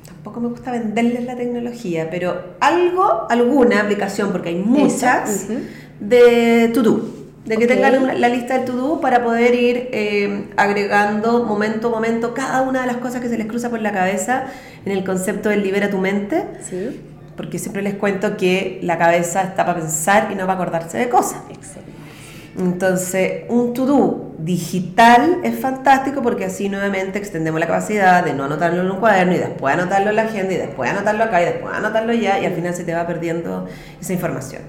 tampoco me gusta venderles la tecnología, pero algo, alguna aplicación, porque hay muchas, de to-do. De que tengan la lista de to-do para poder ir eh, agregando momento a momento cada una de las cosas que se les cruza por la cabeza en el concepto del libera tu mente. Sí. Porque siempre les cuento que la cabeza está para pensar y no para acordarse de cosas. Excelente. Entonces, un to-do digital es fantástico porque así nuevamente extendemos la capacidad de no anotarlo en un cuaderno y después anotarlo en la agenda y después anotarlo acá y después anotarlo ya y al final se te va perdiendo esa información.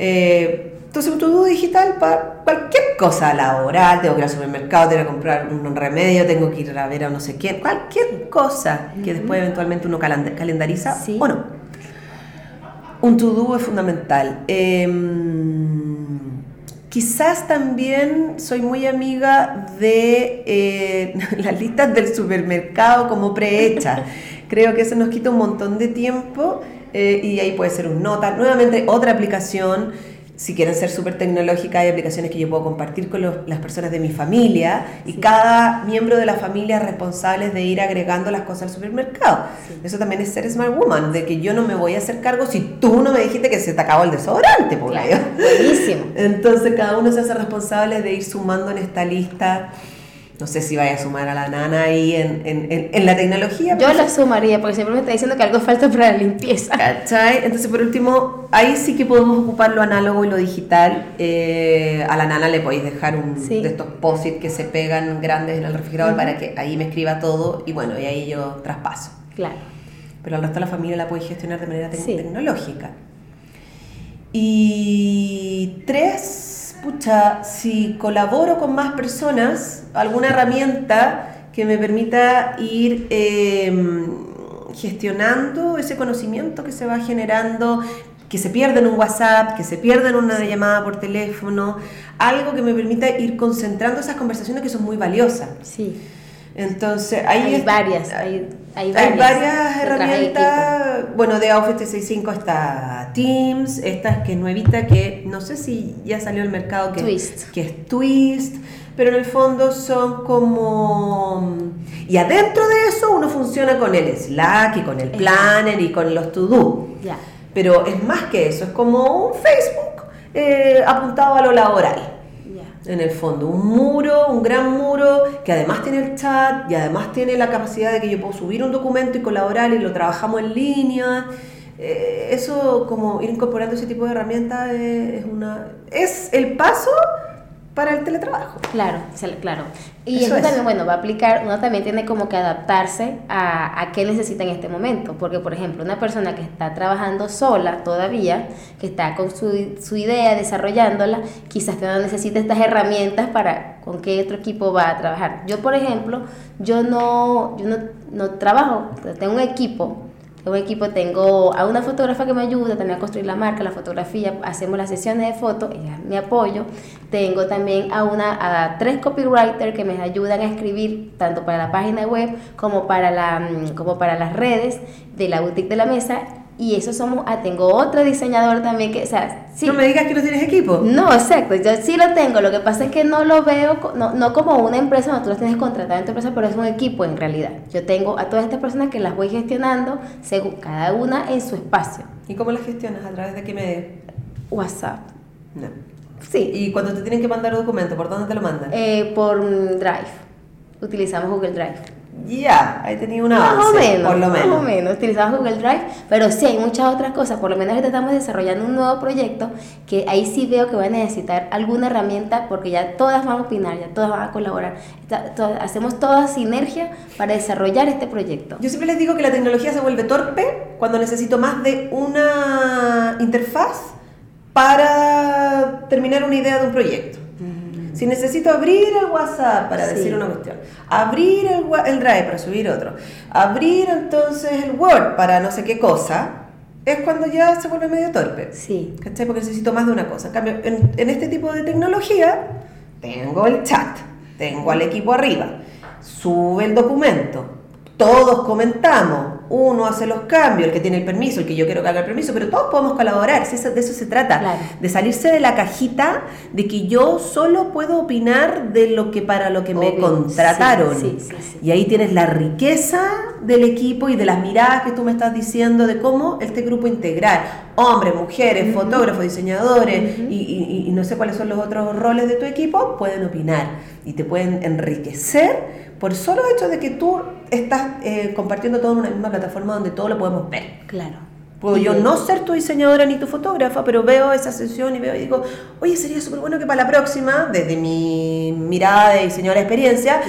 Eh, entonces, un to-do digital para cualquier cosa laboral, tengo que ir al supermercado, tengo que comprar un remedio, tengo que ir a ver a no sé quién, cualquier cosa que después eventualmente uno calendariza o no. Un to-do es fundamental. Eh, Quizás también soy muy amiga de eh, las listas del supermercado como prehecha. Creo que eso nos quita un montón de tiempo eh, y ahí puede ser un nota. Nuevamente, otra aplicación si quieren ser súper tecnológicas, hay aplicaciones que yo puedo compartir con las personas de mi familia y cada miembro de la familia es responsable de ir agregando las cosas al supermercado. Eso también es ser smart woman, de que yo no me voy a hacer cargo si tú no me dijiste que se te acabó el desodorante, por claro, Buenísimo. Entonces cada uno se hace responsable de ir sumando en esta lista no sé si vaya a sumar a la nana ahí en, en, en, la tecnología. Yo la sumaría, porque siempre me está diciendo que algo falta para la limpieza. ¿Cachai? Entonces, por último, ahí sí que podemos ocupar lo análogo y lo digital. Eh, a la nana le podéis dejar un de estos posit que se pegan grandes en el refrigerador para que ahí me escriba todo y bueno, y ahí yo traspaso. Claro. Pero al resto de la familia la podéis gestionar de manera tecnológica. Y tres pucha, si colaboro con más personas, alguna herramienta que me permita ir em, gestionando ese conocimiento que se va generando, que se pierde en un WhatsApp, que se pierde en una llamada por teléfono, algo que me permita ir concentrando esas conversaciones que son muy valiosas. Sí. Entonces, hay, varias, hay, varias, herramientas. Bueno, de Office 365 está Teams, esta es que es nuevita, que no sé si ya salió al mercado, que, que es Twist, pero en el fondo son como... Y adentro de eso uno funciona con el Slack y con el Planner y con los To-Do. Pero es más que eso, es como un Facebook eh, apuntado a lo laboral en el fondo. Un muro, un gran muro, que además tiene el chat y además tiene la capacidad de que yo puedo subir un documento y colaborar y lo trabajamos en línea. Eh, eso, como ir incorporando ese tipo de herramientas, es, una, es el paso para el teletrabajo. Claro, claro. Y eso, también, bueno, va a aplicar, uno también tiene como que adaptarse a, a qué necesita en este momento. Porque, por ejemplo, una persona que está trabajando sola todavía, que está con su, su idea, desarrollándola, quizás no necesite estas herramientas para con qué otro equipo va a trabajar. Yo, por ejemplo, yo no, yo no, no trabajo, tengo un equipo un equipo tengo a una fotógrafa que me ayuda también a construir la marca, la fotografía, hacemos las sesiones de fotos, ella me apoyo. Tengo también a, una, a tres copywriters que me ayudan a escribir tanto para la página web como para, la, mm, como para las redes de la boutique de la mesa y eso somos, ah, tengo otro diseñador también que, o sea, sí. No me digas que no tienes equipo. No, exacto, yo sí lo tengo, lo que pasa es que no lo veo, no, no como una empresa, no, tú las tienes contratada en tu empresa, pero es un equipo en realidad. Yo tengo a todas estas personas que las voy gestionando, según cada una en su espacio. ¿Y cómo las gestionas? ¿A través de qué medio? WhatsApp. No. Sí. ¿Y cuando te tienen que mandar un documento, por dónde te lo mandan? Eh, por Drive. Utilizamos Google Drive. Ya, ahí tenía una más o menos, por lo menos. Más o menos, utilizamos Google Drive, pero sí hay muchas otras cosas. Por lo menos ahorita estamos desarrollando un nuevo proyecto que ahí sí veo que va a necesitar alguna herramienta porque ya todas van a opinar, ya todas van a colaborar. hacemos toda sinergia para desarrollar este proyecto. Yo siempre les digo que la tecnología se vuelve torpe cuando necesito más de una interfaz para terminar una idea de un proyecto. Si necesito abrir el WhatsApp para decir una cuestión, abrir el, el Drive para subir otro, abrir entonces el Word para no sé qué cosa, es cuando ya se vuelve medio torpe. Sí. ¿Cachai? Porque necesito más de una cosa. En cambio, en, en, este tipo de tecnología, tengo el chat, tengo al equipo arriba, sube el documento, todos comentamos, uno hace los cambios, el que tiene el permiso, el que yo quiero que haga el permiso, pero todos podemos colaborar, si de eso se trata, de salirse de la cajita de que yo solo puedo opinar de lo que para lo que me contrataron. y ahí tienes la riqueza del equipo y de las miradas que tú me estás diciendo de cómo este grupo integral, hombres, mujeres, fotógrafos, diseñadores y, y no sé cuáles son los otros roles de tu equipo, pueden opinar y te pueden enriquecer por solo hecho de que tú estás eh, compartiendo todo en una misma plataforma donde todo lo podemos ver. Claro. Puedo yo no ser tu diseñadora ni tu fotógrafa, pero veo esa sesión y veo y digo, oye, sería súper bueno que para la próxima, desde mi mirada de diseñadora de experiencia,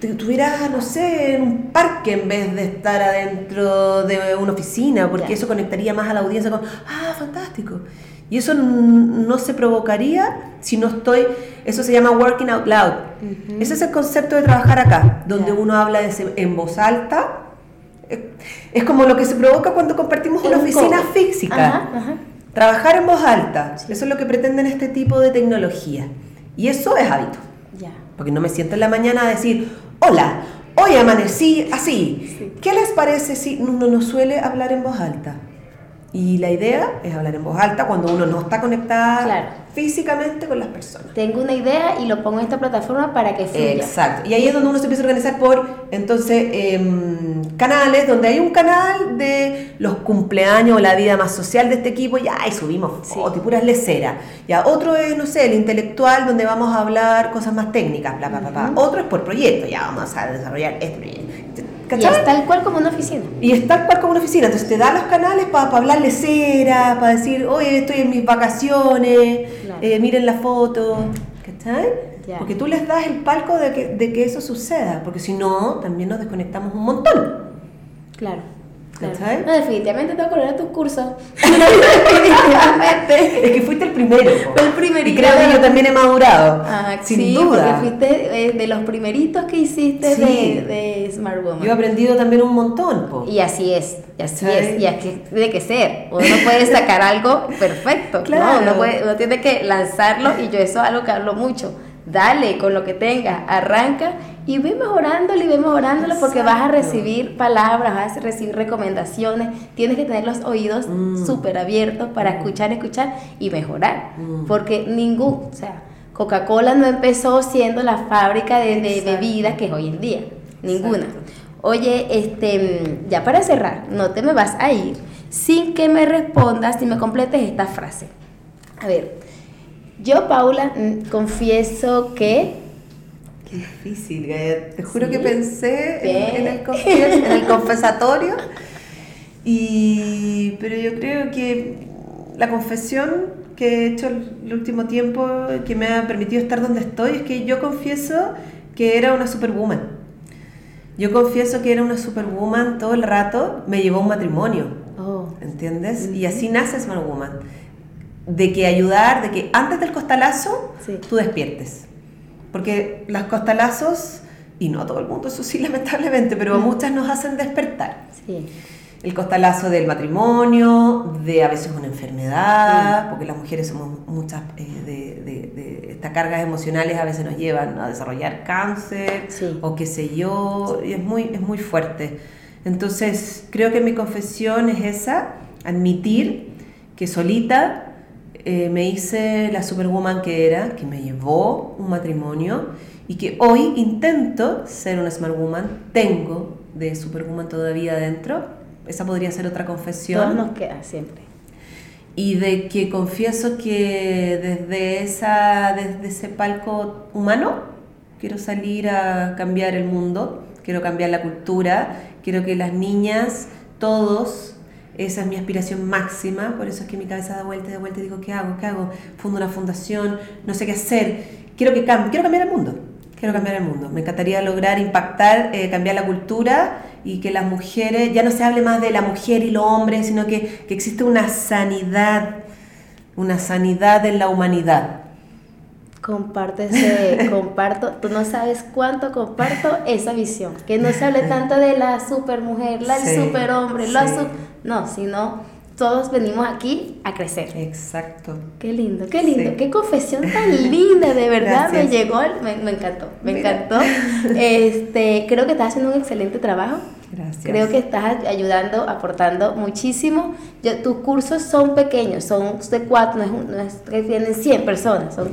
te tuvieras, no sé, en un parque en vez de estar adentro de una oficina, porque eso conectaría más a la audiencia con, ah, fantástico. Y eso no se provocaría si no estoy, eso se llama working out loud. Ese es el concepto de trabajar acá, donde uno habla en voz alta. Es como lo que se provoca cuando compartimos una oficina física. Trabajar en voz alta. Eso es lo que pretenden este tipo de tecnología. Y eso es hábito. Porque no me siento en la mañana a decir, hola, hoy amanecí así. ¿Qué les parece si uno no suele hablar en voz alta? Y la idea es hablar en voz alta cuando uno no está conectada físicamente con las personas. Tengo una idea y lo pongo en esta plataforma para que fluya. Exacto. Y ahí es donde uno se empieza a organizar por, entonces, em, canales, donde hay un canal de los cumpleaños o la vida más social de este equipo, ya, y subimos fotos y puras leceras. Ya, otro es, no sé, el intelectual, donde vamos a hablar cosas más técnicas, bla, bla, bla, Otro es por proyecto, ya, vamos a desarrollar este proyecto y es tal cual como una oficina. Y es tal cual como una oficina. Entonces te da los canales para hablarle cera, para decir, oye, estoy en mis vacaciones, eh, miren la foto. ¿Cachai? Porque tú les das el palco de que, de que eso suceda. Porque si no, también nos desconectamos un montón. Claro. No, definitivamente tengo que volver a tus cursos. definitivamente. Es que fuiste el primero. Fue el primerito. Y creo que yo también he madurado. Ah, sin sí, duda. Porque fuiste eh, de los primeritos que hiciste de, de, Smart Woman. Yo he aprendido también un montón. Y así es. Y así es. Y así tiene que ser. Uno no puede sacar algo perfecto. Claro. No, uno, puede, uno tiene que lanzarlo. Y yo eso es algo que hablo mucho. Dale con lo que tengas. Arranca y ve mejorándolo y ve mejorándolo porque vas a recibir palabras, vas a recibir recomendaciones, tienes que tener los oídos mm. súper abiertos para mm. escuchar, escuchar y mejorar, mm. porque ningún, o sea, Coca-Cola no empezó siendo la fábrica de, bebidas que es hoy en día, ninguna. Oye, este, ya para cerrar, no te me vas a ir sin que me respondas y me completes esta frase. A ver, yo, Paula, confieso que Qué difícil, Te juro que pensé en, el en, el confesatorio. Y, pero yo creo que la confesión que he hecho el último tiempo, que me ha permitido estar donde estoy, es que yo confieso que era una superwoman. Yo confieso que era una superwoman todo el rato, me llevó a un matrimonio. Oh. ¿Entiendes? Y así nace Smart Woman. De que ayudar, de que antes del costalazo tú despiertes. Porque las costalazos, y no a todo el mundo, eso sí, lamentablemente, pero a mm. muchas nos hacen despertar. Sí. El costalazo del matrimonio, de a veces una enfermedad, mm. porque las mujeres somos muchas, eh, de, de, estas cargas emocionales a veces nos llevan a desarrollar cáncer o qué sé yo, y es muy, es muy fuerte. Entonces, creo que mi confesión es esa, admitir que solita eh, me hice la superwoman que era, que me llevó un matrimonio y que hoy intento ser una smart woman, tengo de superwoman todavía adentro. Esa podría ser otra confesión. nos queda siempre. Y de que confieso que desde, esa, desde ese palco humano quiero salir a cambiar el mundo, quiero cambiar la cultura, quiero que las niñas, todos, esa es mi aspiración máxima, por eso es que mi cabeza da vuelta y da vuelta y digo, ¿qué hago? ¿Qué hago? Fundo una fundación, no sé qué hacer. Quiero que cambie, quiero cambiar el mundo. Quiero cambiar el mundo. Me encantaría lograr impactar, eh, cambiar la cultura y que las mujeres, ya no se hable más de la mujer y los hombres, sino que, que existe una sanidad, una sanidad en la humanidad. Comparto comparto, tú no sabes cuánto comparto esa visión, que no se hable tanto de la supermujer, la super superhombre, la no, sino todos venimos aquí a crecer. Exacto. Qué lindo, qué lindo, qué confesión tan linda, de verdad, me llegó, me, encantó, me encantó. Este, creo que estás haciendo un excelente trabajo. Gracias. Creo que estás ayudando, aportando muchísimo. Yo, tus cursos son pequeños, son de cuatro, no es, que tienen 100 personas, son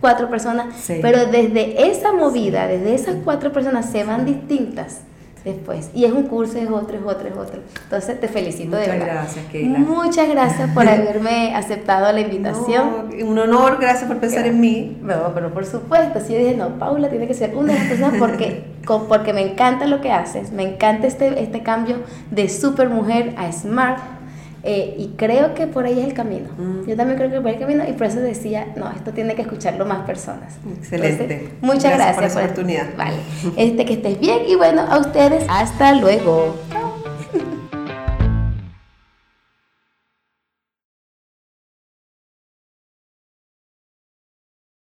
cuatro personas, pero desde esa movida, desde esas cuatro personas se van distintas después. Y es un curso, es otro, es otro, es otro. Entonces te felicito de verdad. Muchas gracias, Keila. Muchas gracias por haberme aceptado la invitación. un honor, gracias por pensar en mí. No, pero por supuesto, si yo dije, no, Paula tiene que ser una de las personas porque, porque me encanta lo que haces, me encanta este, este cambio de super mujer a smart eh, y creo que por ahí es el camino. Mm. Yo también creo que por ahí es el camino y por eso decía, no, esto tiene que escucharlo más personas. Excelente. muchas gracias, por la oportunidad. Vale. Este, que estés bien y bueno, a ustedes, hasta luego.